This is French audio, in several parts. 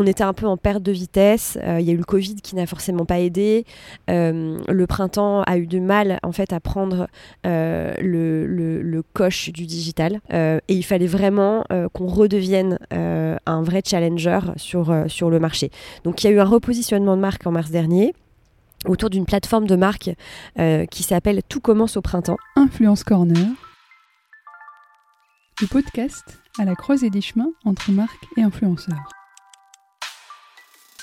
on était un peu en perte de vitesse. Il y a eu le Covid qui n'a forcément pas aidé. le printemps a eu du mal en fait à prendre le, le, coche du digital. et il fallait vraiment qu'on redevienne un vrai challenger sur, sur le marché. Donc il y a eu un repositionnement de marque en mars dernier autour d'une plateforme de marque euh, qui s'appelle Tout commence au printemps. Influence Corner, le podcast à la croisée des chemins entre marques et influenceurs.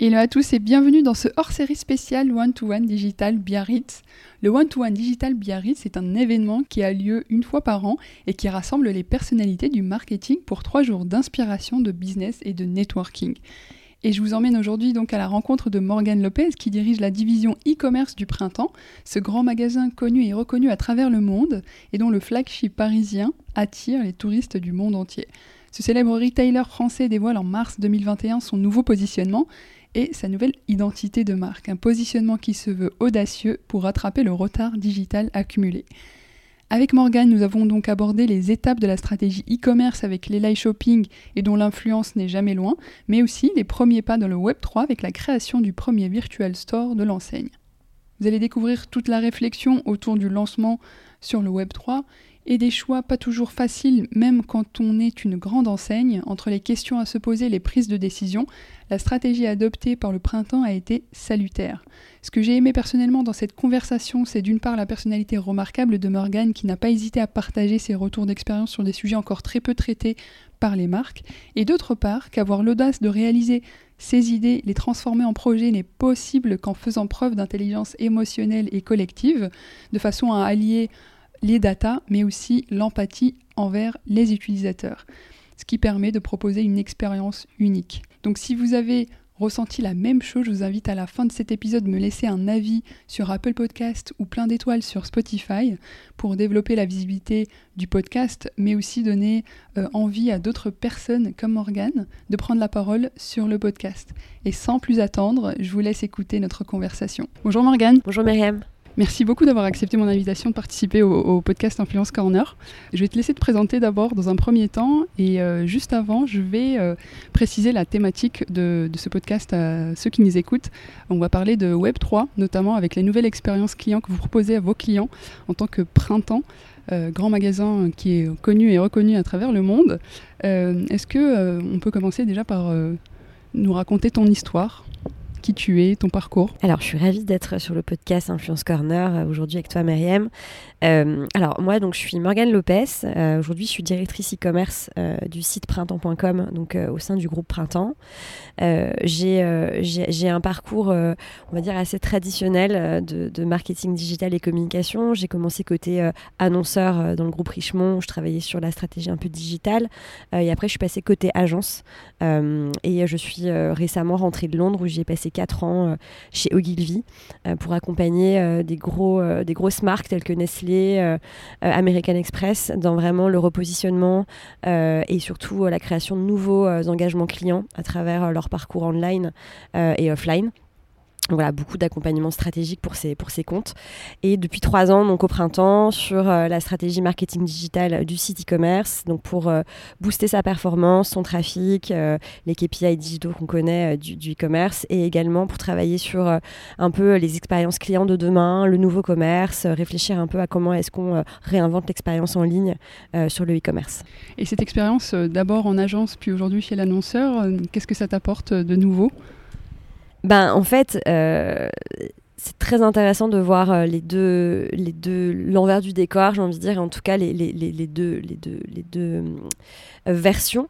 Hello à tous et bienvenue dans ce hors-série spécial One-to-One Digital Biarritz. Le One-to-One Digital Biarritz est un événement qui a lieu une fois par an et qui rassemble les personnalités du marketing pour trois jours d'inspiration, de business et de networking. Et je vous emmène aujourd'hui donc à la rencontre de Morgane Lopez qui dirige la division e-commerce du Printemps, ce grand magasin connu et reconnu à travers le monde et dont le flagship parisien attire les touristes du monde entier. Ce célèbre retailer français dévoile en mars 2021 son nouveau positionnement et sa nouvelle identité de marque, un positionnement qui se veut audacieux pour rattraper le retard digital accumulé. Avec Morgane, nous avons donc abordé les étapes de la stratégie e-commerce avec les live shopping et dont l'influence n'est jamais loin, mais aussi les premiers pas dans le Web3 avec la création du premier virtual store de l'enseigne. Vous allez découvrir toute la réflexion autour du lancement sur le Web3 et des choix pas toujours faciles, même quand on est une grande enseigne, entre les questions à se poser et les prises de décision, la stratégie adoptée par le printemps a été salutaire. Ce que j'ai aimé personnellement dans cette conversation, c'est d'une part la personnalité remarquable de Morgane qui n'a pas hésité à partager ses retours d'expérience sur des sujets encore très peu traités par les marques, et d'autre part qu'avoir l'audace de réaliser ses idées, les transformer en projet n'est possible qu'en faisant preuve d'intelligence émotionnelle et collective, de façon à allier les datas, mais aussi l'empathie envers les utilisateurs, ce qui permet de proposer une expérience unique. Donc si vous avez ressenti la même chose, je vous invite à la fin de cet épisode me laisser un avis sur Apple Podcast ou plein d'étoiles sur Spotify pour développer la visibilité du podcast, mais aussi donner euh, envie à d'autres personnes comme Morgane de prendre la parole sur le podcast. Et sans plus attendre, je vous laisse écouter notre conversation. Bonjour Morgane. Bonjour Myriam. Merci beaucoup d'avoir accepté mon invitation de participer au, podcast Influence Corner. Je vais te laisser te présenter d'abord dans un premier temps et euh, juste avant, je vais euh, préciser la thématique de, ce podcast à ceux qui nous écoutent. On va parler de Web3, notamment avec les nouvelles expériences clients que vous proposez à vos clients en tant que printemps. Euh, grand magasin qui est connu et reconnu à travers le monde. Est-ce que on peut commencer déjà par nous raconter ton histoire? Qui tu es, ton parcours. Alors, je suis ravie d'être sur le podcast Influence Corner euh, aujourd'hui avec toi, Myriam. Euh, alors, moi, donc, je suis Morgane Lopez. Euh, aujourd'hui, je suis directrice e-commerce du site printemps.com, donc au sein du groupe Printemps. j'ai un parcours, on va dire, assez traditionnel de, marketing digital et communication. J'ai commencé côté annonceur dans le groupe Richemont, je travaillais sur la stratégie un peu digitale. et après, je suis passée côté agence. et je suis récemment rentrée de Londres, où j'ai passé 4 ans euh, chez Ogilvy euh, pour accompagner euh, des, gros, des grosses marques telles que Nestlé, American Express dans vraiment le repositionnement et surtout la création de nouveaux engagements clients à travers leur parcours online et offline voilà, beaucoup d'accompagnement stratégique pour ces, pour ces comptes. Et depuis trois ans, donc au printemps, sur euh, la stratégie marketing digital du site e-commerce, donc pour euh, booster sa performance, son trafic, euh, les KPI digitaux qu'on connaît du, e-commerce, et également pour travailler sur un peu les expériences clients de demain, le nouveau commerce, réfléchir un peu à comment est-ce qu'on réinvente l'expérience en ligne sur le e-commerce. Et cette expérience, d'abord en agence, puis aujourd'hui chez l'annonceur, qu'est-ce que ça t'apporte de nouveau? Ben, en fait, euh, c'est très intéressant de voir euh, les deux, les deux, l'envers du décor, j'ai envie de dire, en tout cas les, les, les, deux, les deux, les deux euh, versions.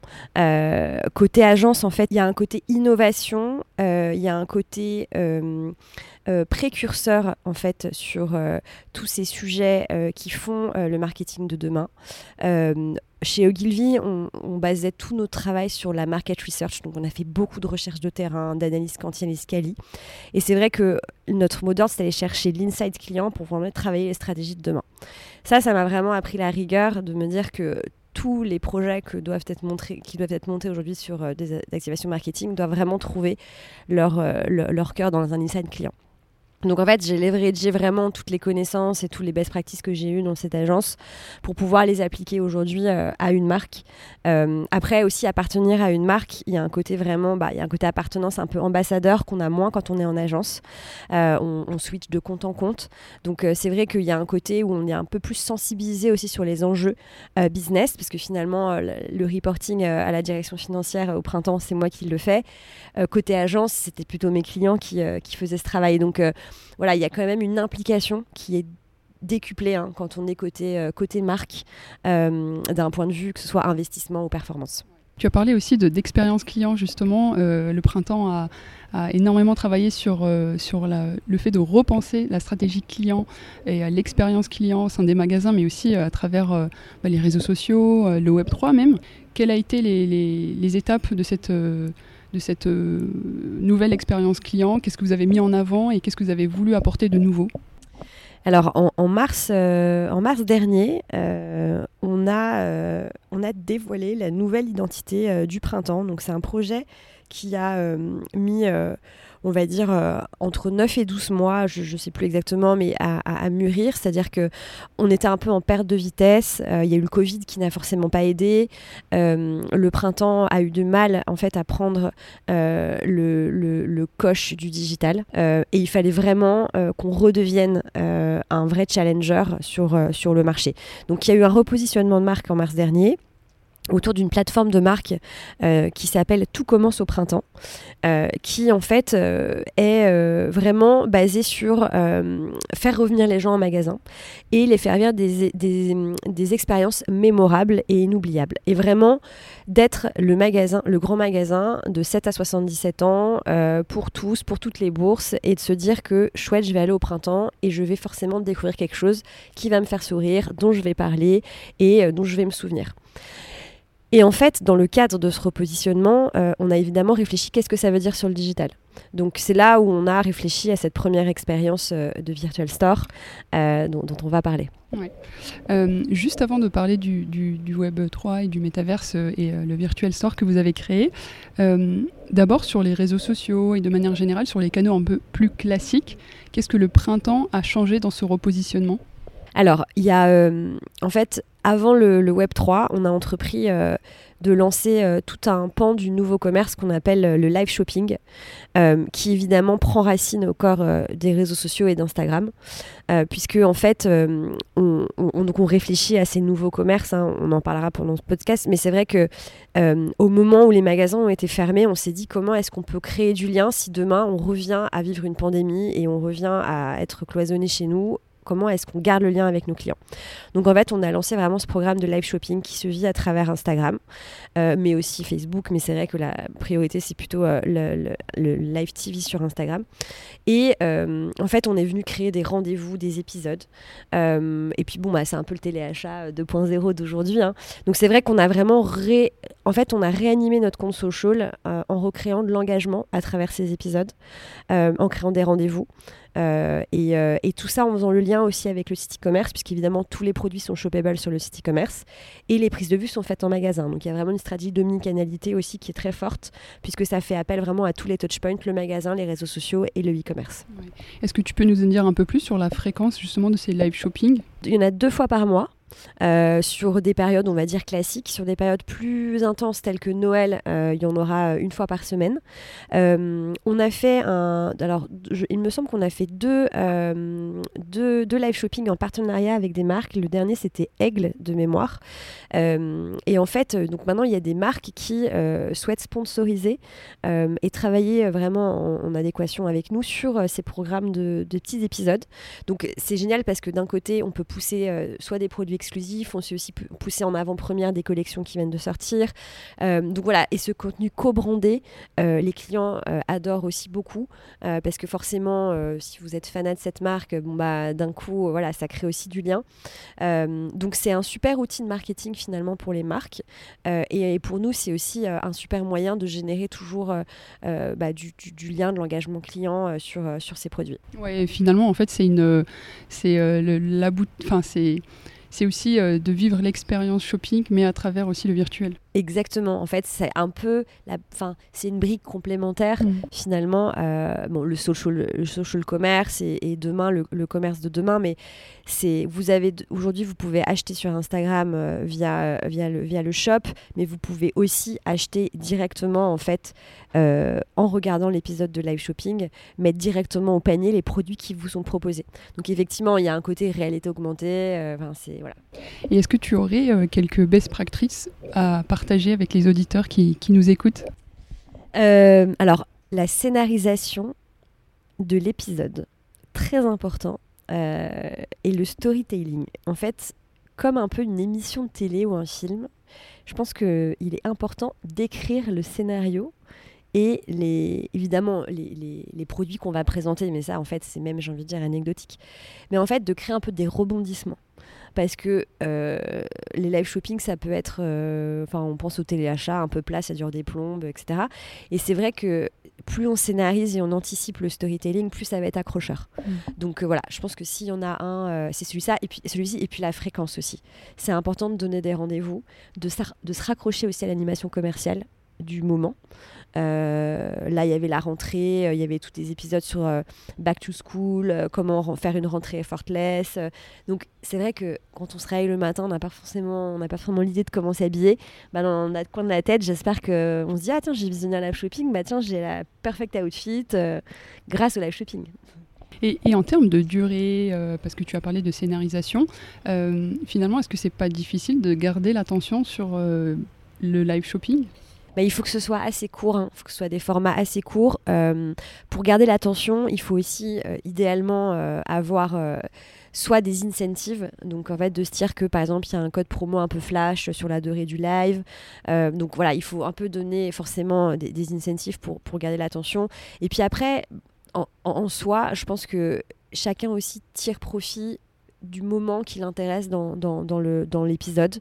côté agence, en fait, il y a un côté innovation il y a un côté précurseur en fait sur tous ces sujets qui font le marketing de demain chez Ogilvy, on, basait tout notre travail sur la market research. Donc, on a fait beaucoup de recherches de terrain, d'analyse quantitative quali. Et c'est vrai que notre mot d'ordre, c'est d'aller chercher l'inside client pour vraiment travailler les stratégies de demain. Ça, ça m'a vraiment appris la rigueur de me dire que tous les projets qui doivent être montés aujourd'hui sur euh, des activations marketing doivent vraiment trouver leur, euh, leur cœur dans un inside client. Donc en fait, j'ai leveragé vraiment toutes les connaissances et tous les best practices que j'ai eues dans cette agence pour pouvoir les appliquer aujourd'hui euh, à une marque. Euh, après aussi appartenir à une marque, il y a un côté vraiment, bah, il y a un côté appartenance un peu ambassadeur qu'on a moins quand on est en agence. Euh, on, switch de compte en compte. Donc c'est vrai qu'il y a un côté où on est un peu plus sensibilisé aussi sur les enjeux business parce que finalement le, reporting à la direction financière au printemps, c'est moi qui le fais. côté agence, c'était plutôt mes clients qui, qui faisaient ce travail. Donc voilà, il y a quand même une implication qui est décuplée hein, quand on est côté, euh, côté marque, euh, d'un point de vue que ce soit investissement ou performance. Tu as parlé aussi d'expérience client, justement. Euh, le printemps a, énormément travaillé sur, sur le fait de repenser la stratégie client et l'expérience client au sein des magasins, mais aussi à travers bah, les réseaux sociaux, le Web3 même. Quelles ont été les, les, étapes de cette de cette euh, nouvelle expérience client? Qu'est-ce que vous avez mis en avant et qu'est-ce que vous avez voulu apporter de nouveau? Alors en, mars, euh, en mars dernier, euh, on, a, on a dévoilé la nouvelle identité du printemps. Donc c'est un projet qui a mis on va dire, euh, entre 9 et 12 mois, je ne sais plus exactement, mais à, mûrir. C'est-à-dire que on était un peu en perte de vitesse. Euh, il y a eu le Covid qui n'a forcément pas aidé. Euh, le printemps a eu du mal, en fait, à prendre le, coche du digital. et il fallait vraiment qu'on redevienne un vrai challenger sur, sur le marché. Donc, il y a eu un repositionnement de marque en mars dernier autour d'une plateforme de marque euh, qui s'appelle Tout commence au printemps, euh, qui en fait euh, est vraiment basée sur faire revenir les gens en magasin et les faire vivre des, des, expériences mémorables et inoubliables. Et vraiment d'être le magasin, le grand magasin de 7 à 77 ans pour tous, pour toutes les bourses et de se dire que chouette, je vais aller au printemps et je vais forcément découvrir quelque chose qui va me faire sourire, dont je vais parler et dont je vais me souvenir. Et en fait, dans le cadre de ce repositionnement, euh, on a évidemment réfléchi qu'est-ce que ça veut dire sur le digital. Donc c'est là où on a réfléchi à cette première expérience euh, de Virtual Store euh, dont, on va parler. juste avant de parler du, Web 3 et du métaverse et le Virtual Store que vous avez créé, d'abord sur les réseaux sociaux et de manière générale sur les canaux un peu plus classiques, qu'est-ce que le printemps a changé dans ce repositionnement? Alors, il y a en fait avant le, Web 3, on a entrepris euh, de lancer euh, tout un pan du nouveau commerce qu'on appelle euh, le live shopping, qui évidemment prend racine au corps des réseaux sociaux et d'Instagram, puisque en fait, on, on, réfléchit à ces nouveaux commerces. Hein, on en parlera pendant ce podcast, mais c'est vrai que au moment où les magasins ont été fermés, on s'est dit comment est-ce qu'on peut créer du lien si demain on revient à vivre une pandémie et on revient à être cloisonné chez nous comment est-ce qu'on garde le lien avec nos clients. Donc en fait, on a lancé vraiment ce programme de live shopping qui se vit à travers Instagram, euh, mais aussi Facebook, mais c'est vrai que la priorité, c'est plutôt euh, le, live TV sur Instagram. Et euh, en fait, on est venu créer des rendez-vous, des épisodes. et puis bon, bah, c'est un peu le téléachat 2.0 d'aujourd'hui. Hein. Donc c'est vrai qu'on a vraiment ré... en fait, on a réanimé notre compte social en recréant de l'engagement à travers ces épisodes, en créant des rendez-vous. Euh, euh, et, tout ça en faisant le lien aussi avec le site e-commerce, puisqu'évidemment tous les produits sont shoppables sur le site e-commerce et les prises de vue sont faites en magasin. Donc il y a vraiment une stratégie d'omnicanalité aussi qui est très forte, puisque ça fait appel vraiment à tous les touchpoints, le magasin, les réseaux sociaux et le e-commerce. Est-ce que tu peux nous en dire un peu plus sur la fréquence justement de ces live shopping? Il y en a deux fois par mois. Euh, sur des périodes, on va dire classiques, sur des périodes plus intenses telles que Noël, euh, il y en aura une fois par semaine. Euh, on a fait un. Alors, il me semble qu'on a fait deux, deux, deux, live shopping en partenariat avec des marques. Le dernier, c'était Aigle de mémoire. et en fait, donc maintenant, il y a des marques qui souhaitent sponsoriser et travailler vraiment en, adéquation avec nous sur ces programmes de, de petits épisodes. Donc, c'est génial parce que d'un côté, on peut pousser soit des produits exclusif. On sait aussi pousser en avant-première des collections qui viennent de sortir. donc voilà, et ce contenu co-brandé, les clients adorent aussi beaucoup parce que forcément, si vous êtes fanat de cette marque, bon bah d'un coup, voilà, ça crée aussi du lien. donc c'est un super outil de marketing finalement pour les marques. Et, pour nous, c'est aussi un super moyen de générer toujours bah, du, lien, de l'engagement client sur, sur ces produits. Ouais, finalement, en fait, c'est une, c'est euh, la enfin c'est c'est aussi euh, de vivre l'expérience shopping, mais à travers aussi le virtuel. Exactement. En fait, c'est un peu, la, fin, c'est une brique complémentaire mm. finalement. Euh, bon, le social, le social commerce et, demain le, commerce de demain, mais c'est, vous avez aujourd'hui, vous pouvez acheter sur Instagram euh, via via le via le shop, mais vous pouvez aussi acheter directement en fait en regardant l'épisode de live shopping, mettre directement au panier les produits qui vous sont proposés. Donc effectivement, il y a un côté réalité augmentée. Enfin, c'est et est-ce que tu aurais euh, quelques best practices à partager avec les auditeurs qui, nous écoutent euh, Alors, la scénarisation de l'épisode, très important, euh, et le storytelling. En fait, comme un peu une émission de télé ou un film, je pense qu'il est important d'écrire le scénario et les, évidemment les, les produits qu'on va présenter, mais ça en fait c'est même j'ai envie de dire anecdotique, mais en fait de créer un peu des rebondissements parce que euh, les live shopping, ça peut être, euh, enfin, on pense au téléachat un peu plat, ça dure des plombes, etc. Et c'est vrai que plus on scénarise et on anticipe le storytelling, plus ça va être accrocheur. Mm. Donc euh, voilà, je pense que s'il y en a un, c'est celui-ci, et puis celui-ci, et puis la fréquence aussi. C'est important de donner des rendez-vous, de, de se raccrocher aussi à l'animation commerciale du moment. Euh, là, il y avait la rentrée, euh, il y avait tous des épisodes sur euh, Back to School, comment faire une rentrée effortless. donc, c'est vrai que quand on se réveille le matin, on n'a pas forcément, on l'idée de comment s'habiller. Bah, dans notre coin de la tête, j'espère qu'on se dit ah tiens, j'ai visionné un live shopping, bah tiens, j'ai la perfect outfit grâce au live shopping. Et, et, en termes de durée, parce que tu as parlé de scénarisation, finalement, est-ce que c'est pas difficile de garder l'attention sur le live shopping? Bah, il faut que ce soit assez court, hein. il faut que ce soit des formats assez courts. Euh, pour garder l'attention, il faut aussi euh, idéalement euh, avoir soit des incentives, donc en fait de se dire que par exemple il y a un code promo un peu flash sur la durée du live. donc voilà, il faut un peu donner forcément des, incentives pour, pour garder l'attention. Et puis après, en, en, soi, je pense que chacun aussi tire profit du moment qui l'intéresse dans, dans, dans l'épisode.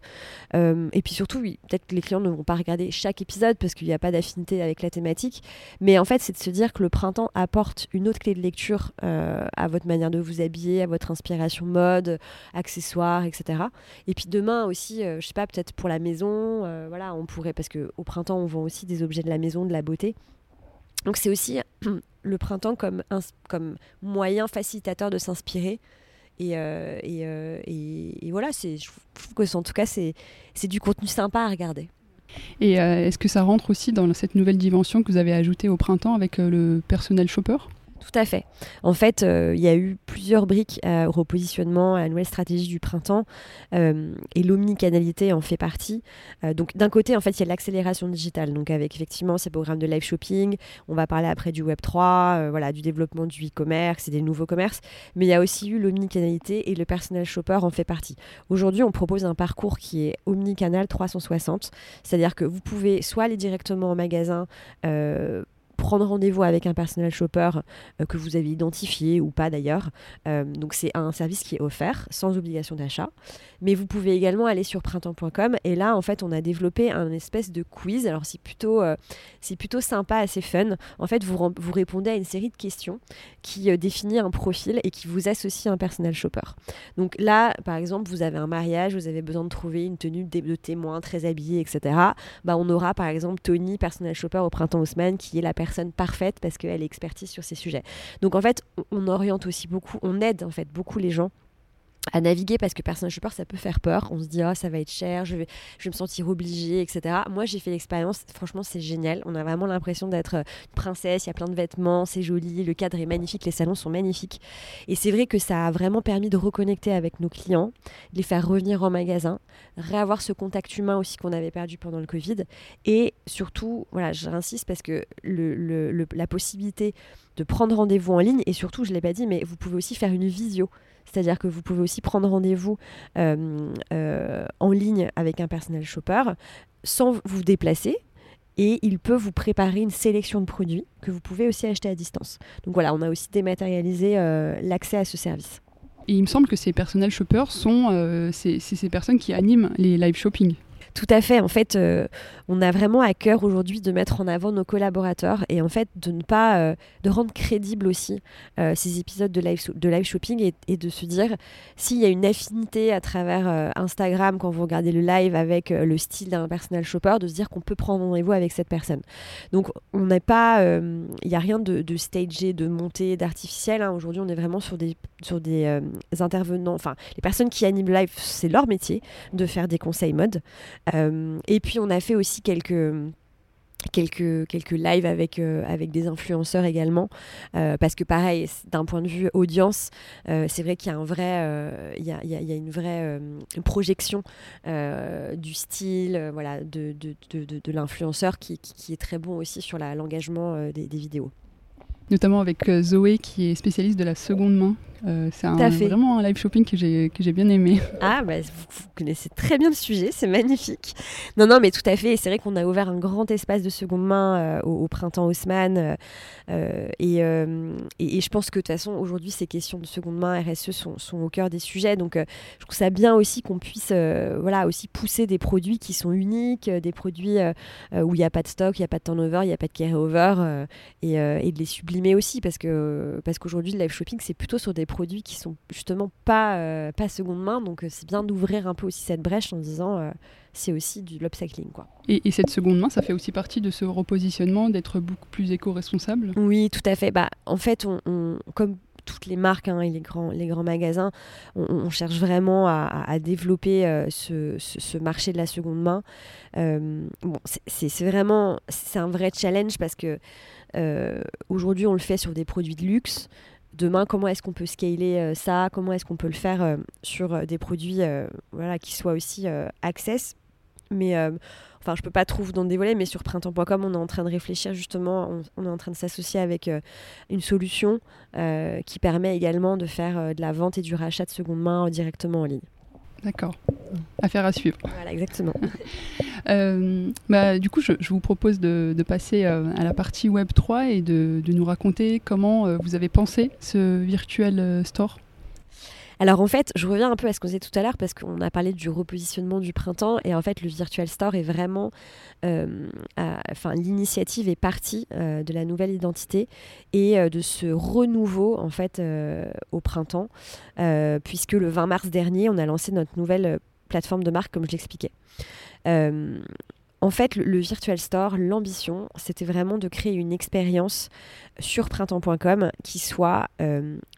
Euh, et puis surtout, oui, peut-être que les clients ne vont pas regarder chaque épisode parce qu'il n'y a pas d'affinité avec la thématique. Mais en fait, c'est de se dire que le printemps apporte une autre clé de lecture euh, à votre manière de vous habiller, à votre inspiration mode, accessoires, etc. Et puis demain aussi, euh, je sais pas, peut-être pour la maison, voilà, on pourrait, parce qu'au printemps, on vend aussi des objets de la maison, de la beauté. Donc c'est aussi le printemps comme, comme moyen facilitateur de s'inspirer euh, euh, et, et, voilà, je trouve que en tout cas, c'est du contenu sympa à regarder. Et euh, est-ce que ça rentre aussi dans cette nouvelle dimension que vous avez ajoutée au printemps avec le personnel shopper? Tout à fait. En fait, euh, il y a eu plusieurs briques au repositionnement, à la nouvelle stratégie du printemps, euh, et l'omnicanalité en fait partie. Euh, donc, d'un côté, en fait, il y a l'accélération digitale, donc avec effectivement ces programmes de live shopping. On va parler après du Web 3, voilà, du développement du e-commerce et des nouveaux commerces. Mais il y a aussi eu l'omnicanalité et le personnel shopper en fait partie. Aujourd'hui, on propose un parcours qui est omnicanal 360, c'est-à-dire que vous pouvez soit aller directement au magasin prendre rendez-vous avec un personnel shopper euh, que vous avez identifié ou pas d'ailleurs. Euh, donc c'est un service qui est offert sans obligation d'achat. Mais vous pouvez également aller sur printemps.com et là en fait on a développé un espèce de quiz. Alors c'est plutôt, euh, c'est plutôt sympa, assez fun. En fait vous, vous répondez à une série de questions qui définit un profil et qui vous associe à un personnel shopper. Donc là par exemple vous avez un mariage, vous avez besoin de trouver une tenue de, témoin très habillée, etc. Bah, on aura par exemple Tony, personnel shopper au printemps Haussmann qui est la personne parfaite parce qu'elle est expertise sur ces sujets. Donc en fait, on oriente aussi beaucoup, on aide en fait beaucoup les gens à naviguer parce que personne je peur ça peut faire peur. On se dit oh, ça va être cher je vais, je vais me sentir obligée etc moi j'ai fait l'expérience franchement c'est génial. On a vraiment l'impression d'être une princesse il y a plein de vêtements c'est joli le cadre est magnifique les salons sont magnifiques. Et c'est vrai que ça a vraiment permis de reconnecter avec nos clients de les faire revenir en magasin réavoir ce contact humain aussi qu'on avait perdu pendant le Covid. Et surtout voilà j'insiste parce que le, le, la possibilité de prendre rendez-vous en ligne et surtout, je ne l'ai pas dit, mais vous pouvez aussi faire une visio. C'est-à-dire que vous pouvez aussi prendre rendez-vous en ligne avec un personnel shopper sans vous déplacer, et il peut vous préparer une sélection de produits que vous pouvez aussi acheter à distance. Donc voilà, on a aussi dématérialisé l'accès à ce service. Et il me semble que ces personnels shoppers sont euh, ces, personnes qui animent les live shopping. Tout à fait. En fait, euh, on a vraiment à cœur aujourd'hui de mettre en avant nos collaborateurs et en fait de ne pas euh, de rendre crédible aussi euh, ces épisodes de live, de live shopping et, de se dire s'il y a une affinité à travers Instagram quand vous regardez le live avec le style d'un personnel shopper, de se dire qu'on peut prendre rendez-vous avec cette personne. Donc on n'est pas, il n'y a rien de, de stagé, de monté, d'artificiel. Hein. Aujourd'hui, on est vraiment sur des sur des intervenants, enfin les personnes qui animent live, c'est leur métier de faire des conseils mode. Euh, et puis on a fait aussi quelques quelques, quelques lives avec, euh, avec des influenceurs également. Euh, parce que pareil, d'un point de vue audience, c'est vrai qu'il y a un vrai, il y a, y, a, une vraie projection du style, voilà, de, de, de, de l'influenceur qui, qui, est très bon aussi sur l'engagement des, des, vidéos. Notamment avec Zoé qui est spécialiste de la seconde main, euh, c'est vraiment un live shopping que j'ai bien aimé. Ah, bah, vous, connaissez très bien le sujet, c'est magnifique. Non, non, mais tout à fait. C'est vrai qu'on a ouvert un grand espace de seconde main euh, au, printemps Haussmann. Euh, et, et, je pense que de toute façon, aujourd'hui, ces questions de seconde main RSE sont, sont au cœur des sujets. Donc, je trouve ça bien aussi qu'on puisse voilà, aussi pousser des produits qui sont uniques, des produits où il n'y a pas de stock, il n'y a pas de turnover, il n'y a pas de carry-over, et, et, de les sublimer aussi. Parce qu'aujourd'hui, parce qu'aujourd'hui le live shopping, c'est plutôt sur des produits qui sont justement pas, euh, pas seconde main. Donc euh, c'est bien d'ouvrir un peu aussi cette brèche en disant euh, c'est aussi du l'upcycling. Quoi. Et, cette seconde main, ça fait aussi partie de ce repositionnement d'être beaucoup plus éco-responsable? Oui, tout à fait. Bah, en fait, on, comme toutes les marques hein, et les grands, les grands magasins, on, cherche vraiment à, développer ce, ce, marché de la seconde main. bon, c'est vraiment c'est un vrai challenge parce que aujourd'hui on le fait sur des produits de luxe, demain, comment est-ce qu'on peut scaler euh, ça? Comment est-ce qu'on peut le faire euh, sur euh, des produits voilà, qui soient aussi access? Mais enfin je peux pas trop vous en dévoiler mais sur printemps.com on est en train de réfléchir justement on, est en train de s'associer avec une solution qui permet également de faire de la vente et du rachat de seconde main directement en ligne D'accord. Affaire à suivre. Voilà, exactement. Euh, bah, du coup, je, vous propose de, passer euh, à la partie Web 3 et de, nous raconter comment euh, vous avez pensé ce virtuel store. Alors en fait, je reviens un peu à ce qu'on disait tout à l'heure parce qu'on a parlé du repositionnement du printemps et en fait le Virtual Store est vraiment, euh, l'initiative est partie euh, de la nouvelle identité et euh, de ce renouveau en fait au printemps puisque le 20 mars dernier on a lancé notre nouvelle plateforme de marque comme je l'expliquais. En fait, le, Virtual Store, l'ambition, c'était vraiment de créer une expérience sur printemps.com qui soit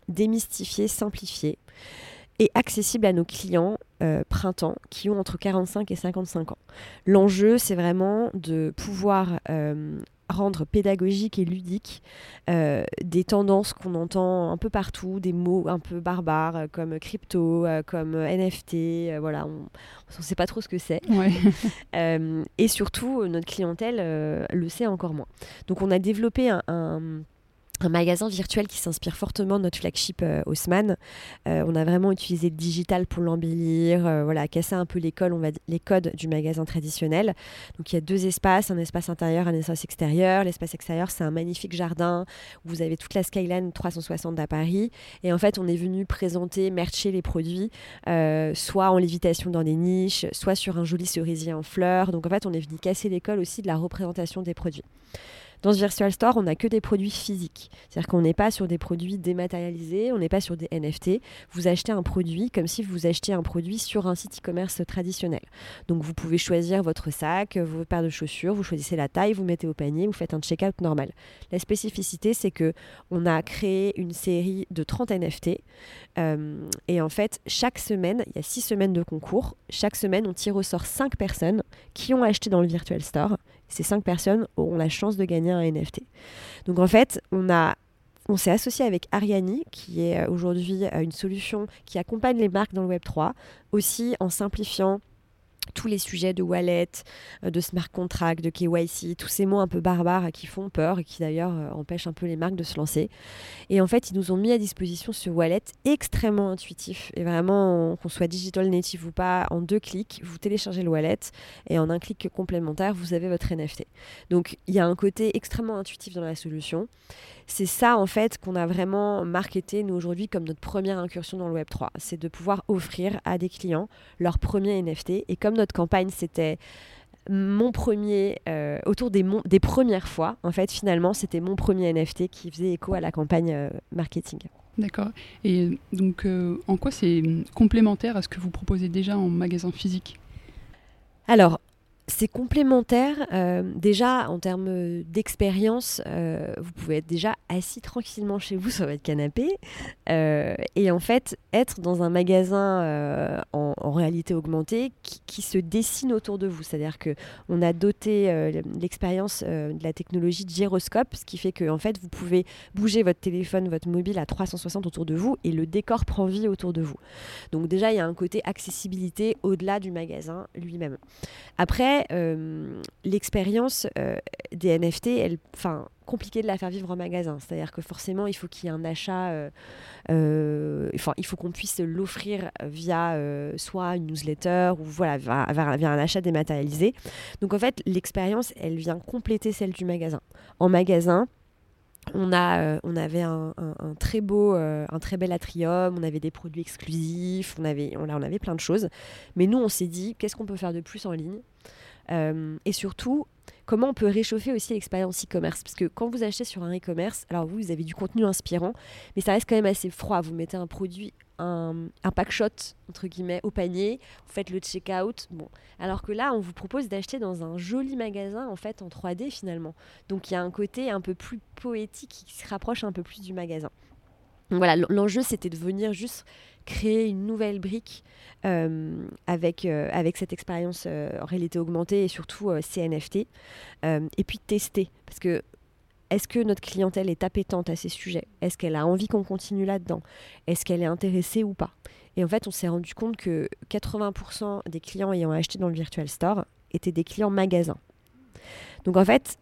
démystifiée, simplifiée, et accessible à nos clients euh, printemps qui ont entre 45 et 55 ans. L'enjeu, c'est vraiment de pouvoir euh, rendre pédagogique et ludique euh, des tendances qu'on entend un peu partout, des mots un peu barbares comme crypto, comme NFT, voilà, on ne sait pas trop ce que c'est. et surtout, notre clientèle le sait encore moins. Donc on a développé un un magasin virtuel qui s'inspire fortement de notre flagship euh, Haussmann. Euh, on a vraiment utilisé le digital pour l'embellir, euh, voilà, casser un peu les, on va les codes du magasin traditionnel. Donc il y a deux espaces, un espace intérieur, un espace extérieur. L'espace extérieur, c'est un magnifique jardin où vous avez toute la skyline 360 à Paris. Et en fait, on est venu présenter, mercher les produits, soit en lévitation dans des niches, soit sur un joli cerisier en fleurs. Donc en fait, on est venu casser l'école aussi de la représentation des produits. Dans ce Virtual Store, on n'a que des produits physiques. C'est-à-dire qu'on n'est pas sur des produits dématérialisés, on n'est pas sur des NFT. Vous achetez un produit comme si vous achetiez un produit sur un site e-commerce traditionnel. Donc vous pouvez choisir votre sac, vos paires de chaussures, vous choisissez la taille, vous mettez au panier, vous faites un checkout normal. La spécificité, c'est que on a créé une série de 30 NFT. Euh, et en fait, chaque semaine, il y a 6 semaines de concours. Chaque semaine, on tire au sort 5 personnes qui ont acheté dans le Virtual Store ces cinq personnes auront la chance de gagner un NFT. Donc en fait, on a on s'est associé avec Ariani, qui est euh, aujourd'hui euh, une solution qui accompagne les marques dans le Web 3, aussi en simplifiant tous les sujets de wallet, euh, de smart contract, de KYC, tous ces mots un peu barbares qui font peur et qui d'ailleurs euh, empêchent un peu les marques de se lancer. Et en fait, ils nous ont mis à disposition ce wallet extrêmement intuitif. Et vraiment, qu'on soit digital native ou pas, en deux clics, vous téléchargez le wallet et en un clic complémentaire, vous avez votre NFT. Donc, il y a un côté extrêmement intuitif dans la solution. C'est ça, en fait, qu'on a vraiment marketé, nous, aujourd'hui, comme notre première incursion dans le Web3. C'est de pouvoir offrir à des clients leur premier NFT. Et comme notre campagne, c'était mon premier, euh, autour des, des premières fois, en fait, finalement, c'était mon premier NFT qui faisait écho à la campagne euh, marketing. D'accord. Et donc, euh, en quoi c'est complémentaire à ce que vous proposez déjà en magasin physique? Alors, c'est complémentaire. Euh, déjà, en termes d'expérience, euh, vous pouvez être déjà assis tranquillement chez vous sur votre canapé euh, et en fait être dans un magasin en, réalité augmentée qui, se dessine autour de vous. C'est-à-dire que on a doté l'expérience de la technologie de gyroscope, ce qui fait que fait vous pouvez bouger votre téléphone, votre mobile à 360 autour de vous et le décor prend vie autour de vous. Donc déjà, il y a un côté accessibilité au-delà du magasin lui-même. Après euh, l'expérience euh, des NFT, elle, enfin, de la faire vivre en magasin. C'est-à-dire que forcément, il faut qu'il y ait un achat, euh, il faut qu'on puisse l'offrir via soit une newsletter ou voilà, via, un achat dématérialisé. Donc en fait, l'expérience, elle vient compléter celle du magasin. En magasin, on, avait un, très beau, un très bel atrium, on avait des produits exclusifs, on avait, on avait plein de choses. Mais nous, on s'est dit, qu'est-ce qu'on peut faire de plus en ligne? Euh, et surtout, comment on peut réchauffer aussi l'expérience e-commerce? Parce que quand vous achetez sur un e-commerce, alors vous, vous avez du contenu inspirant, mais ça reste quand même assez froid. Vous mettez un produit, un, un pack shot, entre guillemets, au panier, vous faites le checkout. Bon. Alors que là, on vous propose d'acheter dans un joli magasin, en fait, en 3D finalement. Donc il y a un côté un peu plus poétique qui se rapproche un peu plus du magasin. Donc voilà, l'enjeu c'était de venir juste créer une nouvelle brique euh, avec, euh, avec cette expérience euh, en réalité augmentée et surtout CNFT. et puis tester. Parce que est-ce que notre clientèle est appétente à ces sujets? Est-ce qu'elle a envie qu'on continue là-dedans? Est-ce qu'elle est intéressée ou pas? Et en fait, on s'est rendu compte que 80% des clients ayant acheté dans le Virtual Store étaient des clients magasins. Donc en fait,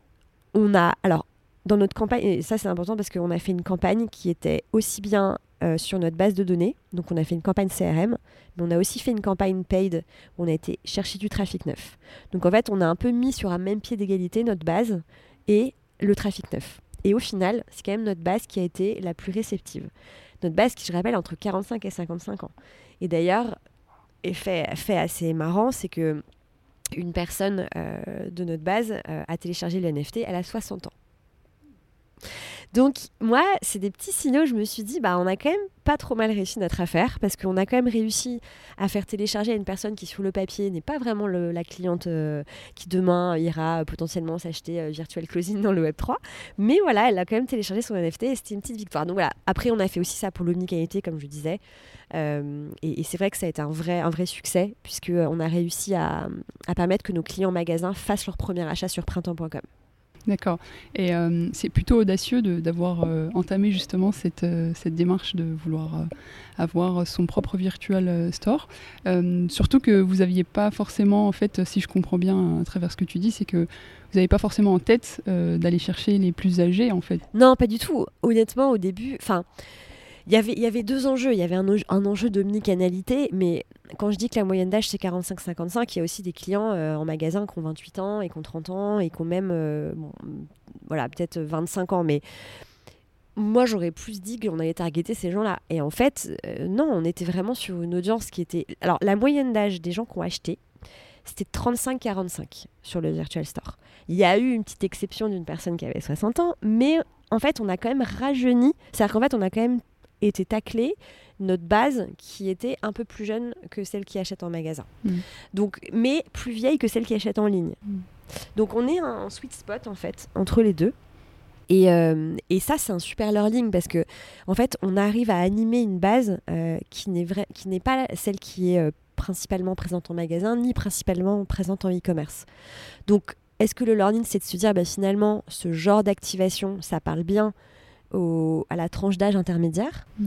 on a... Alors, dans notre campagne, et ça c'est important parce qu'on a fait une campagne qui était aussi bien euh, sur notre base de données. Donc on a fait une campagne CRM, mais on a aussi fait une campagne paid où on a été chercher du trafic neuf. Donc en fait, on a un peu mis sur un même pied d'égalité notre base et le trafic neuf. Et au final, c'est quand même notre base qui a été la plus réceptive. Notre base qui, je rappelle, entre 45 et 55 ans. Et d'ailleurs, effet, fait assez marrant, c'est que une personne euh, de notre base euh, a téléchargé le NFT, elle a 60 ans. Donc moi, c'est des petits signaux, je me suis dit, bah on a quand même pas trop mal réussi notre affaire, parce qu'on a quand même réussi à faire télécharger à une personne qui sur le papier n'est pas vraiment la cliente euh, qui demain ira potentiellement s'acheter euh, Virtual Closing dans le Web3. Mais voilà, elle a quand même téléchargé son NFT et c'était une petite victoire. Donc voilà, après on a fait aussi ça pour l'omnicanité, comme je disais. Euh, et, c'est vrai que ça a été un vrai, un vrai succès, puisqu'on a réussi à, à permettre que nos clients magasins fassent leur premier achat sur printemps.com. D'accord. Et euh, c'est plutôt audacieux d'avoir euh, entamé justement cette, euh, cette, démarche de vouloir avoir son propre virtual store. surtout que vous n'aviez pas forcément, en fait, si je comprends bien à travers ce que tu dis, c'est que vous n'avez pas forcément en tête d'aller chercher les plus âgés, en fait. Non, pas du tout. Honnêtement, au début, enfin y il y avait deux enjeux. Il y avait un, un enjeu d'omnicanalité, mais quand je dis que la moyenne d'âge c'est 45-55, il y a aussi des clients euh, en magasin qui ont 28 ans et qui ont 30 ans et qui ont même, euh, voilà, peut-être 25 ans. Mais moi, j'aurais plus dit qu'on allait targeter ces gens-là. Et en fait, euh, non, on était vraiment sur une audience qui était. Alors, la moyenne d'âge des gens qui ont acheté, c'était 35-45 sur le Virtual Store. Il y a eu une petite exception d'une personne qui avait 60 ans, mais en fait, on a quand même rajeuni. C'est-à-dire qu'en fait, on a quand même était taclé notre base qui était un peu plus jeune que celle qui achète en magasin. Mm. Donc, mais plus vieille que celle qui achète en ligne. Mm. Donc on est un sweet spot en fait entre les deux. Et, euh, et ça, c'est un super learning parce que, en fait, on arrive à animer une base euh, qui n'est pas celle qui est euh, principalement présente en magasin, ni principalement présente en e-commerce. Donc, est-ce que le learning, c'est de se dire, bah, finalement, ce genre d'activation, ça parle bien à la tranche d'âge intermédiaire. Mmh.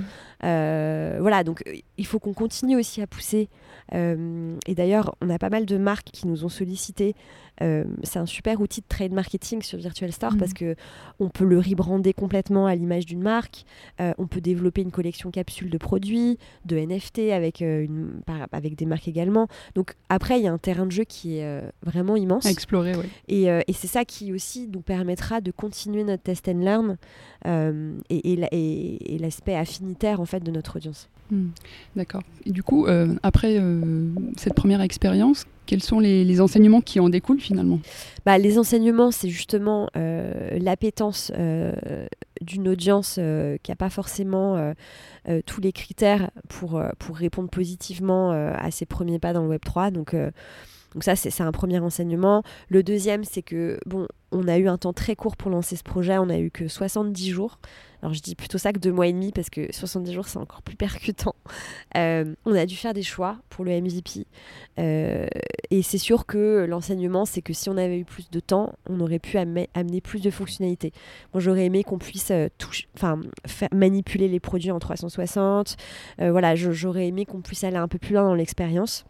voilà, donc il faut qu'on continue aussi à pousser. et d'ailleurs, on a pas mal de marques qui nous ont sollicité euh, c'est un super outil de trade marketing sur Virtual Store parce mhm. que on peut le rebrander complètement à l'image d'une marque. Euh, on peut développer une collection capsule de produits, de NFT avec, euh, une, avec des marques également. Donc après, il y a un terrain de jeu qui est vraiment immense. À explorer, oui. Et, et c'est ça qui aussi nous permettra de continuer notre test and learn et, et l'aspect affinitaire en fait de notre audience. Hmm. D'accord. Et du coup, après cette première expérience, quels sont les, enseignements qui en découlent finalement? Bah, Les enseignements, c'est justement euh, l'appétence euh, d'une audience euh, qui n'a pas forcément tous les critères pour, pour répondre positivement à ses premiers pas dans le Web 3. Donc, donc ça, c'est un premier enseignement. Le deuxième, c'est que, bon, on a eu un temps très court pour lancer ce projet, on a eu que 70 jours. Alors je dis plutôt ça que deux mois et demi parce que 70 jours c'est encore plus percutant. Euh, on a dû faire des choix pour le MVP. Euh, et c'est sûr que l'enseignement c'est que si on avait eu plus de temps, on aurait pu amener plus de fonctionnalités. Moi j'aurais aimé qu'on puisse euh, enfin, manipuler les produits en 360. voilà, j'aurais aimé qu'on puisse aller un peu plus loin dans l'expérience.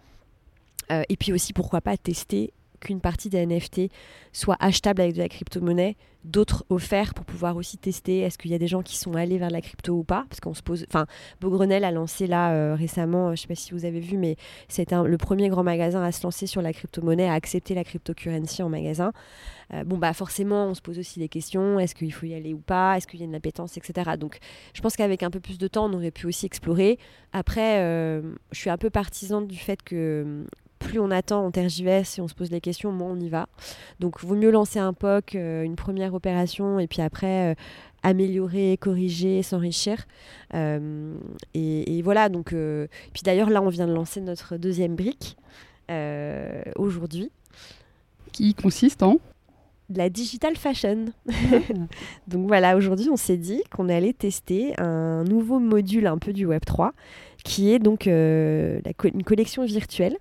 Euh, et puis aussi, pourquoi pas tester qu'une partie des NFT soit achetable avec de la crypto-monnaie, d'autres offerts pour pouvoir aussi tester est-ce qu'il y a des gens qui sont allés vers la crypto ou pas? Parce qu'on se pose enfin Beaugrenelle a lancé là euh, récemment je sais pas si vous avez vu mais c'est le premier grand magasin à se lancer sur la crypto-monnaie à accepter la cryptocurrency en magasin. Euh, bon bah forcément on se pose aussi des questions est-ce qu'il faut y aller ou pas? Est-ce qu'il y a une appétence etc donc je pense qu'avec un peu plus de temps on aurait pu aussi explorer. Après je suis un peu partisane du fait que plus on attend, on tergiverse et on se pose des questions, moins on y va. Donc, vaut mieux lancer un POC, euh, une première opération, et puis après euh, améliorer, corriger, s'enrichir. Euh, et, voilà. Donc, puis d'ailleurs, là, on vient de lancer notre deuxième brique aujourd'hui, qui consiste en la digital fashion. donc voilà, aujourd'hui, on s'est dit qu'on allait tester un nouveau module un peu du Web 3 qui est donc une collection virtuelle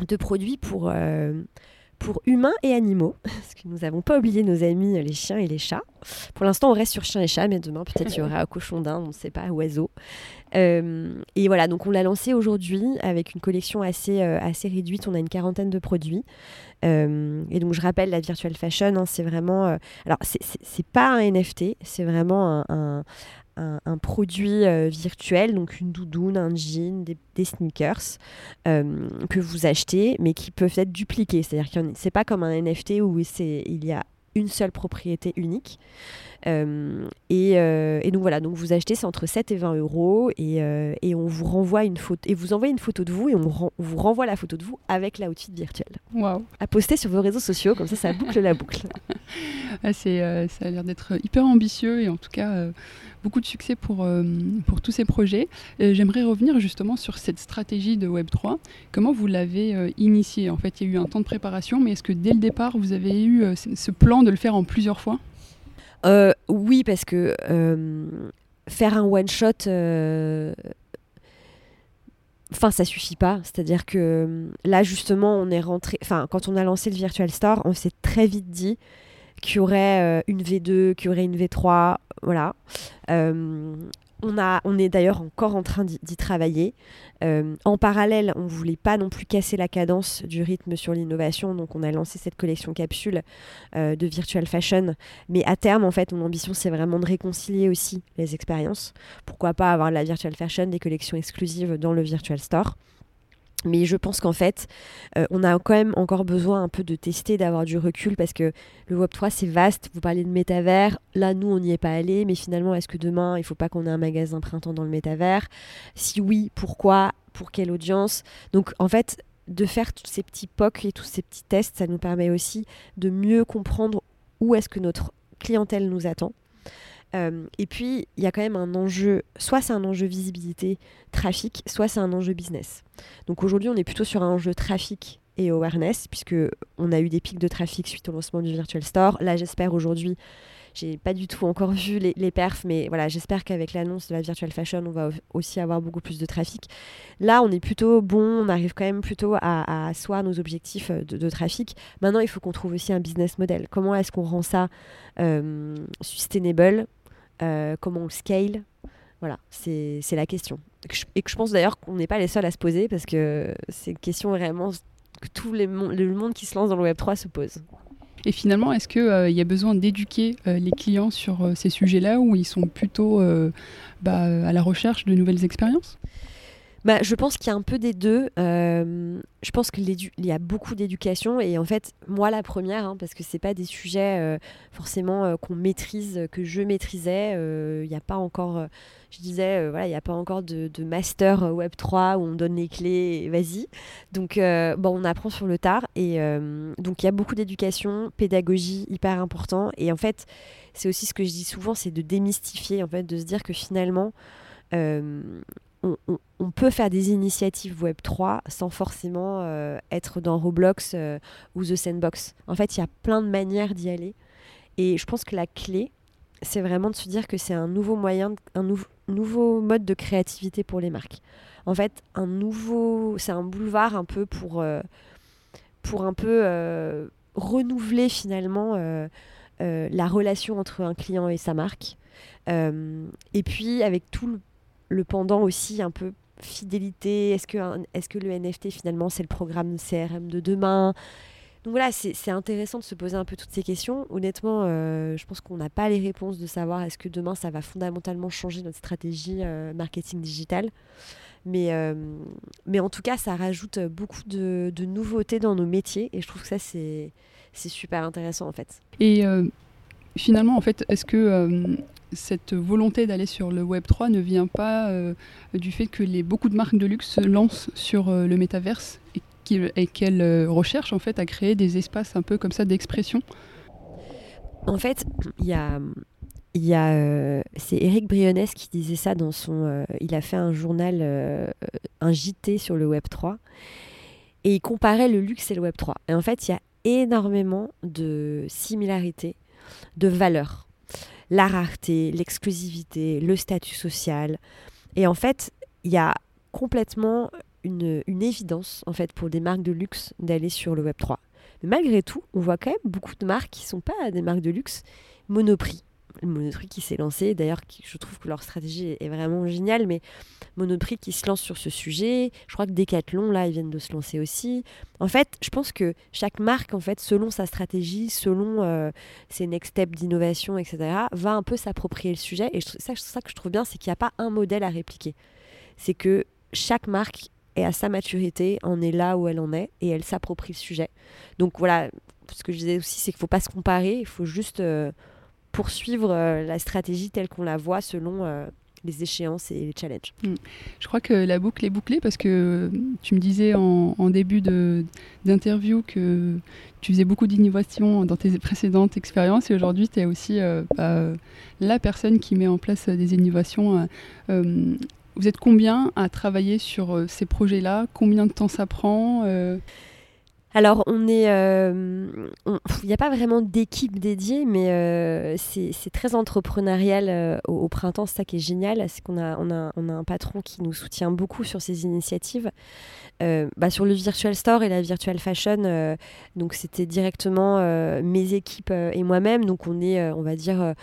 de produits pour, euh, pour humains et animaux, parce que nous n'avons pas oublié nos amis les chiens et les chats. Pour l'instant, on reste sur chiens et chats, mais demain, peut-être il y aura un cochon d'Inde, on ne sait pas, oiseau. Euh, et voilà, donc on l'a lancé aujourd'hui avec une collection assez, euh, assez réduite. On a une quarantaine de produits. et donc, je rappelle, la virtual fashion, hein, c'est vraiment. alors, c'est pas un NFT, c'est vraiment un, un, produit euh, virtuel, donc une doudoune, un jean, des, sneakers euh, que vous achetez, mais qui peuvent être dupliqués. C'est-à-dire que c'est pas comme un NFT où il y a une seule propriété unique. Euh, et, donc voilà, donc vous achetez, c'est entre 7 et 20 euros et, et, on vous renvoie une photo et vous envoyez une photo de vous et on, vous renvoie la photo de vous avec l'outfit virtuel. Wow. À poster sur vos réseaux sociaux, comme ça, ça boucle la boucle. Ah, c'est, ça a l'air d'être hyper ambitieux et en tout cas beaucoup de succès pour, euh, pour tous ces projets. J'aimerais revenir justement sur cette stratégie de Web3. Comment vous l'avez euh, initiée? En fait, il y a eu un temps de préparation, mais est-ce que dès le départ, vous avez eu euh, ce plan de le faire en plusieurs fois? Oui, parce que faire un one-shot enfin ça suffit pas c'est à dire que là justement on est rentré enfin quand on a lancé le virtual store on s'est très vite dit qu'il y aurait une V2 qu'il y aurait une V3 voilà. On est d'ailleurs encore en train d'y travailler. Euh, en parallèle, on ne voulait pas non plus casser la cadence du rythme sur l'innovation, donc on a lancé cette collection capsule euh, de virtual fashion. Mais à terme, en fait, mon ambition, c'est vraiment de réconcilier aussi les expériences. Pourquoi pas avoir la virtual fashion, des collections exclusives dans le virtual store mais je pense qu'en fait, euh, on a quand même encore besoin un peu de tester, d'avoir du recul parce que le Web3 c'est vaste. Vous parlez de métavers. Là, nous, on n'y est pas allé. Mais finalement, est-ce que demain, il ne faut pas qu'on ait un magasin printemps dans le métavers? Si oui, pourquoi? Pour quelle audience? Donc, en fait, de faire tous ces petits POC et tous ces petits tests, ça nous permet aussi de mieux comprendre où est-ce que notre clientèle nous attend euh, et puis, il y a quand même un enjeu, soit c'est un enjeu visibilité, trafic, soit c'est un enjeu business. Donc aujourd'hui, on est plutôt sur un enjeu trafic et awareness, puisque on a eu des pics de trafic suite au lancement du Virtual Store. Là, j'espère aujourd'hui, j'ai pas du tout encore vu les, perfs, mais voilà, j'espère qu'avec l'annonce de la Virtual Fashion, on va aussi avoir beaucoup plus de trafic. Là, on est plutôt bon, on arrive quand même plutôt à, à nos objectifs de, trafic. Maintenant, il faut qu'on trouve aussi un business model. Comment est-ce qu'on rend ça euh, sustainable? Comment on le scale Voilà, c'est la question. Et que je pense d'ailleurs qu'on n'est pas les seuls à se poser parce que c'est une question vraiment que tout les le monde qui se lance dans le Web3 se pose. Et finalement, est-ce qu'il il y a besoin d'éduquer les clients sur ces sujets-là ou ils sont plutôt bah, à la recherche de nouvelles expériences? Bah, je pense qu'il y a un peu des deux. Euh, je pense qu'il y a beaucoup d'éducation et en fait, moi la première, hein, parce que c'est pas des sujets euh, forcément euh, qu'on maîtrise, que je maîtrisais. Il n'y a pas encore, je disais, voilà, il n'y a pas encore de, master Web 3 où on donne les clés, vas-y. Donc, bon, on apprend sur le tard et donc il y a beaucoup d'éducation, pédagogie hyper important et en fait, c'est aussi ce que je dis souvent, c'est de démystifier, en fait, de se dire que finalement on, peut faire des initiatives Web3 sans forcément euh, être dans Roblox euh, ou The Sandbox. En fait, il y a plein de manières d'y aller. Et je pense que la clé, c'est vraiment de se dire que c'est un nouveau moyen, un nouveau mode de créativité pour les marques. En fait, un nouveau, c'est un boulevard un peu pour, euh, pour un peu renouveler finalement la relation entre un client et sa marque. et puis avec tout le le pendant aussi un peu fidélité Est-ce que, est que le NFT finalement c'est le programme CRM de demain? Donc voilà, c'est intéressant de se poser un peu toutes ces questions. Honnêtement, euh, je pense qu'on n'a pas les réponses de savoir est-ce que demain ça va fondamentalement changer notre stratégie euh, marketing digital? Mais, euh, mais en tout cas, ça rajoute beaucoup de, de, nouveautés dans nos métiers et je trouve que ça c'est super intéressant en fait. Et finalement, en fait, est-ce que cette volonté d'aller sur le Web 3 ne vient pas euh, du fait que les, beaucoup de marques de luxe se lancent sur euh, le métaverse et qu'elles euh, recherchent en fait à créer des espaces un peu comme ça d'expression En fait, il y a, c'est Eric Brionnes qui disait ça dans son, il a fait un journal, un JT sur le Web 3 et il comparait le luxe et le Web 3. Et en fait, il y a énormément de similarités, de valeurs la rareté, l'exclusivité, le statut social. Et en fait, il y a complètement une, évidence pour des marques de luxe d'aller sur le Web 3. Mais malgré tout, on voit quand même beaucoup de marques qui ne sont pas des marques de luxe Monoprix, Monoprix qui s'est lancé. D'ailleurs, je trouve que leur stratégie est vraiment géniale, mais Monoprix qui se lance sur ce sujet. Je crois que Decathlon, là, ils viennent de se lancer aussi. En fait, je pense que chaque marque, en fait, selon sa stratégie, selon euh, ses next steps d'innovation, etc., va un peu s'approprier le sujet. Et c'est ça, que je trouve bien, c'est qu'il n'y a pas un modèle à répliquer. C'est que chaque marque est à sa maturité, en est là où elle en est, et elle s'approprie le sujet. Donc voilà, ce que je disais aussi, c'est qu'il ne faut pas se comparer, il faut juste... Euh, poursuivre euh, la stratégie telle qu'on la voit selon euh, les échéances et les challenges. Mm. Je crois que la boucle est bouclée parce que tu me disais en, début d'interview que tu faisais beaucoup d'innovation dans tes précédentes expériences et aujourd'hui tu es aussi euh, bah, la personne qui met en place des innovations. vous êtes combien à travailler sur ces projets-là? Combien de temps ça prend alors, on est, euh, il n'y a pas vraiment d'équipe dédiée, mais euh, c'est très entrepreneurial euh, au, printemps. C'est ça qui est génial, c'est qu'on a, on a, un patron qui nous soutient beaucoup sur ces initiatives. Bah, sur le virtual store et la virtual fashion, donc c'était directement mes équipes et moi-même. Donc on est, on va dire,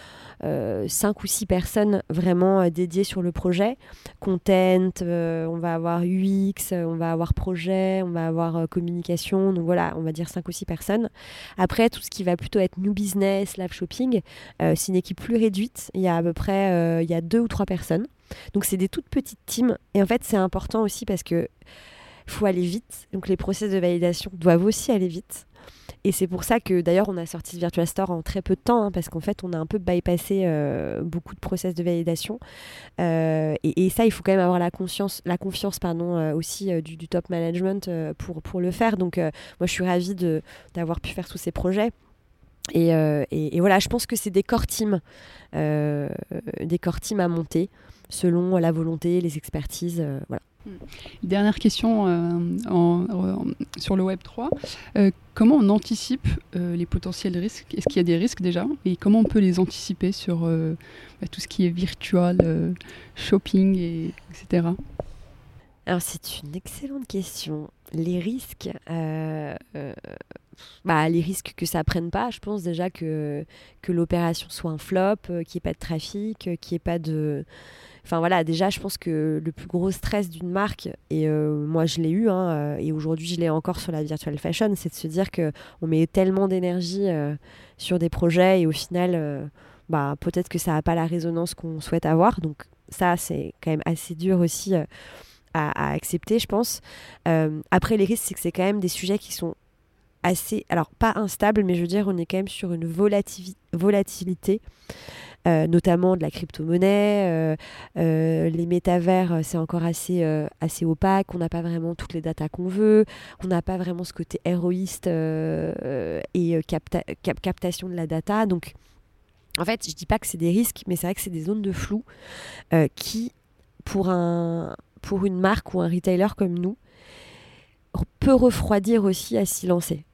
cinq ou six personnes vraiment dédiées sur le projet. Content, on va avoir UX, on va avoir projet, on va avoir communication donc voilà, on va dire 5 ou 6 personnes. Après, tout ce qui va plutôt être new business, live shopping, euh, c'est une équipe plus réduite. Il y a à peu près euh, il y a deux ou trois personnes. Donc c'est des toutes petites teams. Et en fait, c'est important aussi parce que faut aller vite. Donc les process de validation doivent aussi aller vite. Et c'est pour ça que d'ailleurs on a sorti ce Virtual Store en très peu de temps, hein, parce qu'en fait on a un peu bypassé euh, beaucoup de process de validation. Euh, et, ça, il faut quand même avoir la, conscience, la confiance pardon, euh, aussi du, top management pour, pour le faire. Donc moi je suis ravie d'avoir pu faire tous ces projets. Et, et, voilà, je pense que c'est des core teams, des core teams à monter selon la volonté, les expertises. voilà. Dernière question euh, sur le Web 3. Euh, comment on anticipe euh, les potentiels risques? Est-ce qu'il y a des risques déjà? Et comment on peut les anticiper sur bah, tout ce qui est virtual, shopping, et, etc. Alors c'est une excellente question. Les risques, bah, les risques que ça prenne pas. Je pense déjà que, que l'opération soit un flop, qu'il n'y ait pas de trafic, qu'il n'y ait pas de. Enfin voilà, déjà, je pense que le plus gros stress d'une marque, et moi je l'ai eu, hein, et aujourd'hui je l'ai encore sur la virtual fashion, c'est de se dire qu'on met tellement d'énergie sur des projets et au final, bah, peut-être que ça n'a pas la résonance qu'on souhaite avoir. Donc ça, c'est quand même assez dur aussi à, accepter, je pense. Euh, après, les risques, c'est que c'est quand même des sujets qui sont assez, alors pas instables, mais je veux dire, on est quand même sur une volatilité. Euh, notamment de la crypto-monnaie, euh, les métavers, c'est encore assez, opaque, on n'a pas vraiment toutes les datas qu'on veut, on n'a pas vraiment ce côté héroïste et captation de la data. Donc, en fait, je dis pas que c'est des risques, mais c'est vrai que c'est des zones de flou qui, pour un, pour une marque ou un retailer comme nous, peut refroidir aussi à s'y lancer.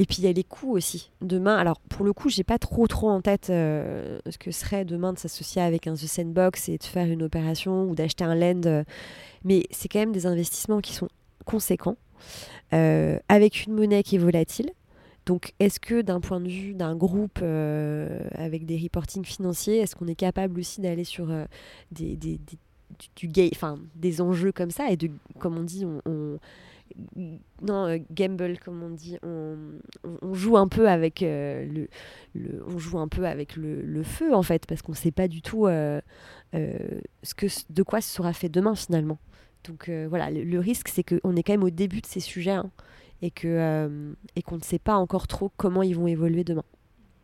Et puis il y a les coûts aussi. Demain, alors pour le coup, j'ai pas trop trop en tête euh, ce que serait demain de s'associer avec un The Sandbox et de faire une opération ou d'acheter un land. Euh, mais c'est quand même des investissements qui sont conséquents, euh, avec une monnaie qui est volatile. Donc est-ce que d'un point de vue d'un groupe avec des reportings financiers, est-ce qu'on est capable aussi d'aller sur des, des, du, enfin des enjeux comme ça et de comme on dit on, non euh, gamble comme on dit. On, on, joue un peu avec euh, le, le, on joue un peu avec le, le feu en fait parce qu'on sait pas du tout euh, ce que de quoi ce sera fait demain finalement. Donc voilà le, risque c'est qu'on est quand même au début de ces sujets hein, et que et qu'on ne sait pas encore trop comment ils vont évoluer demain.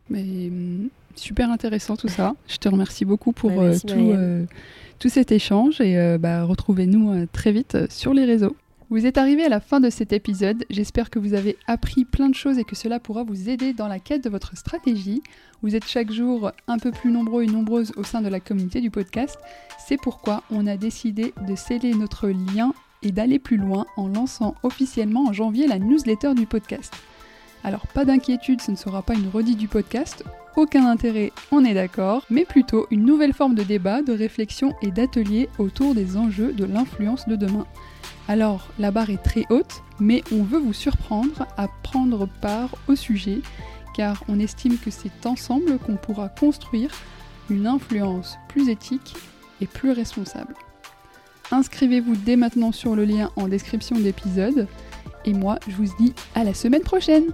Mais hum, super intéressant tout ça. Je te remercie beaucoup pour tout tout cet échange et euh, bah, retrouvez-nous euh, très vite euh, sur les réseaux. Vous êtes arrivé à la fin de cet épisode, j'espère que vous avez appris plein de choses et que cela pourra vous aider dans la quête de votre stratégie. Vous êtes chaque jour un peu plus nombreux et nombreuses au sein de la communauté du podcast, c'est pourquoi on a décidé de sceller notre lien et d'aller plus loin en lançant officiellement en janvier la newsletter du podcast. Alors pas d'inquiétude, ce ne sera pas une redite du podcast, aucun intérêt, on est d'accord, mais plutôt une nouvelle forme de débat, de réflexion et d'atelier autour des enjeux de l'influence de demain. Alors, la barre est très haute, mais on veut vous surprendre à prendre part au sujet, car on estime que c'est ensemble qu'on pourra construire une influence plus éthique et plus responsable. Inscrivez-vous dès maintenant sur le lien en description d'épisode, et moi je vous dis à la semaine prochaine